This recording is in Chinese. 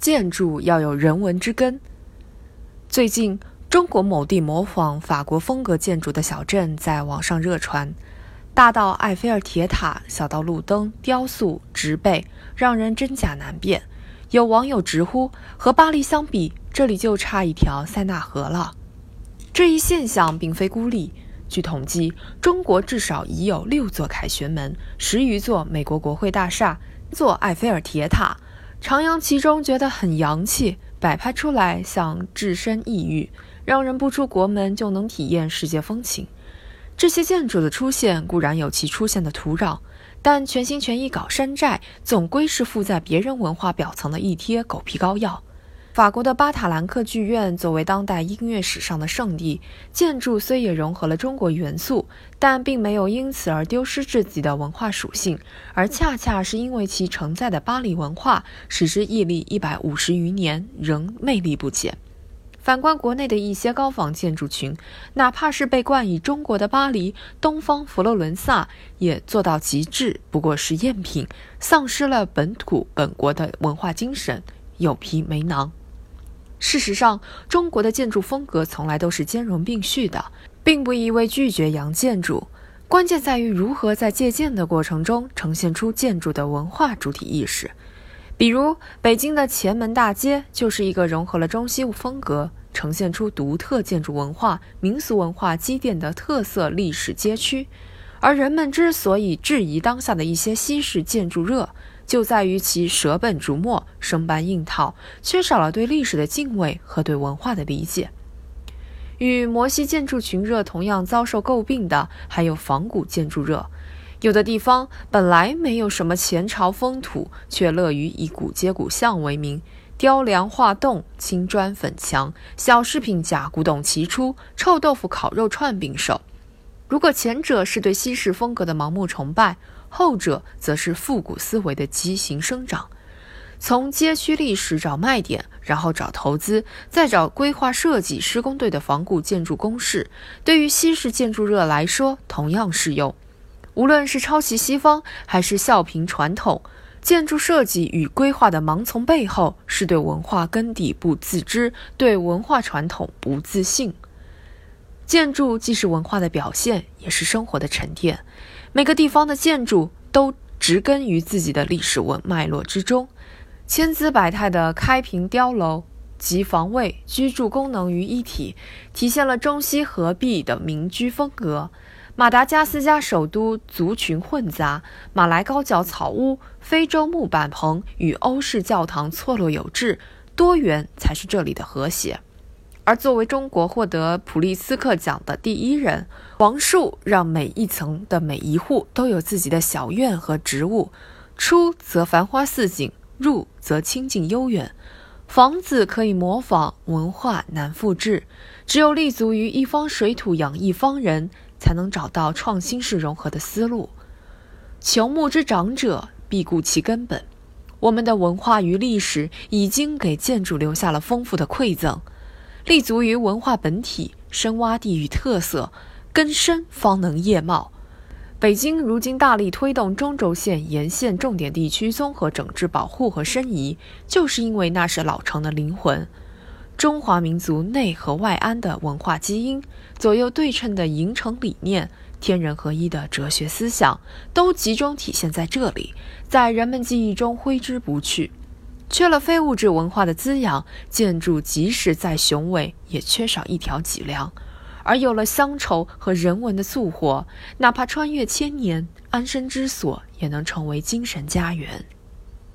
建筑要有人文之根。最近，中国某地模仿法国风格建筑的小镇在网上热传，大到埃菲尔铁塔，小到路灯、雕塑、植被，让人真假难辨。有网友直呼：“和巴黎相比，这里就差一条塞纳河了。”这一现象并非孤立。据统计，中国至少已有六座凯旋门、十余座美国国会大厦、座埃菲尔铁塔，徜徉其中觉得很洋气，摆拍出来像置身异域，让人不出国门就能体验世界风情。这些建筑的出现固然有其出现的土壤，但全心全意搞山寨，总归是附在别人文化表层的一贴狗皮膏药。法国的巴塔兰克剧院作为当代音乐史上的圣地，建筑虽也融合了中国元素，但并没有因此而丢失自己的文化属性，而恰恰是因为其承载的巴黎文化，使之屹立一百五十余年，仍魅力不减。反观国内的一些高仿建筑群，哪怕是被冠以“中国的巴黎”、“东方佛罗伦萨”，也做到极致，不过是赝品，丧失了本土本国的文化精神，有皮没囊。事实上，中国的建筑风格从来都是兼容并蓄的，并不意味拒绝洋建筑。关键在于如何在借鉴的过程中呈现出建筑的文化主体意识。比如，北京的前门大街就是一个融合了中西风格、呈现出独特建筑文化、民俗文化积淀的特色历史街区。而人们之所以质疑当下的一些西式建筑热，就在于其舍本逐末、生搬硬套，缺少了对历史的敬畏和对文化的理解。与摩西建筑群热同样遭受诟病的，还有仿古建筑热。有的地方本来没有什么前朝风土，却乐于以古街古巷为名，雕梁画栋、青砖粉墙、小饰品假古董齐出，臭豆腐、烤肉串并售。如果前者是对西式风格的盲目崇拜，后者则是复古思维的畸形生长，从街区历史找卖点，然后找投资，再找规划设计施工队的仿古建筑公式，对于西式建筑热来说同样适用。无论是抄袭西方，还是笑评传统，建筑设计与规划的盲从背后，是对文化根底不自知，对文化传统不自信。建筑既是文化的表现，也是生活的沉淀。每个地方的建筑都植根于自己的历史文脉络之中，千姿百态的开平碉楼集防卫、居住功能于一体，体现了中西合璧的民居风格。马达加斯加首都族群混杂，马来高脚草屋、非洲木板棚与欧式教堂错落有致，多元才是这里的和谐。而作为中国获得普利斯克奖的第一人，王树让每一层的每一户都有自己的小院和植物，出则繁花似锦，入则清静悠远。房子可以模仿，文化难复制。只有立足于一方水土养一方人，才能找到创新式融合的思路。朽木之长者，必固其根本。我们的文化与历史已经给建筑留下了丰富的馈赠。立足于文化本体，深挖地域特色，根深方能叶茂。北京如今大力推动中轴线沿线重点地区综合整治保护和申遗，就是因为那是老城的灵魂。中华民族内和外安的文化基因，左右对称的营城理念，天人合一的哲学思想，都集中体现在这里，在人们记忆中挥之不去。缺了非物质文化的滋养，建筑即使再雄伟，也缺少一条脊梁；而有了乡愁和人文的促活，哪怕穿越千年，安身之所也能成为精神家园。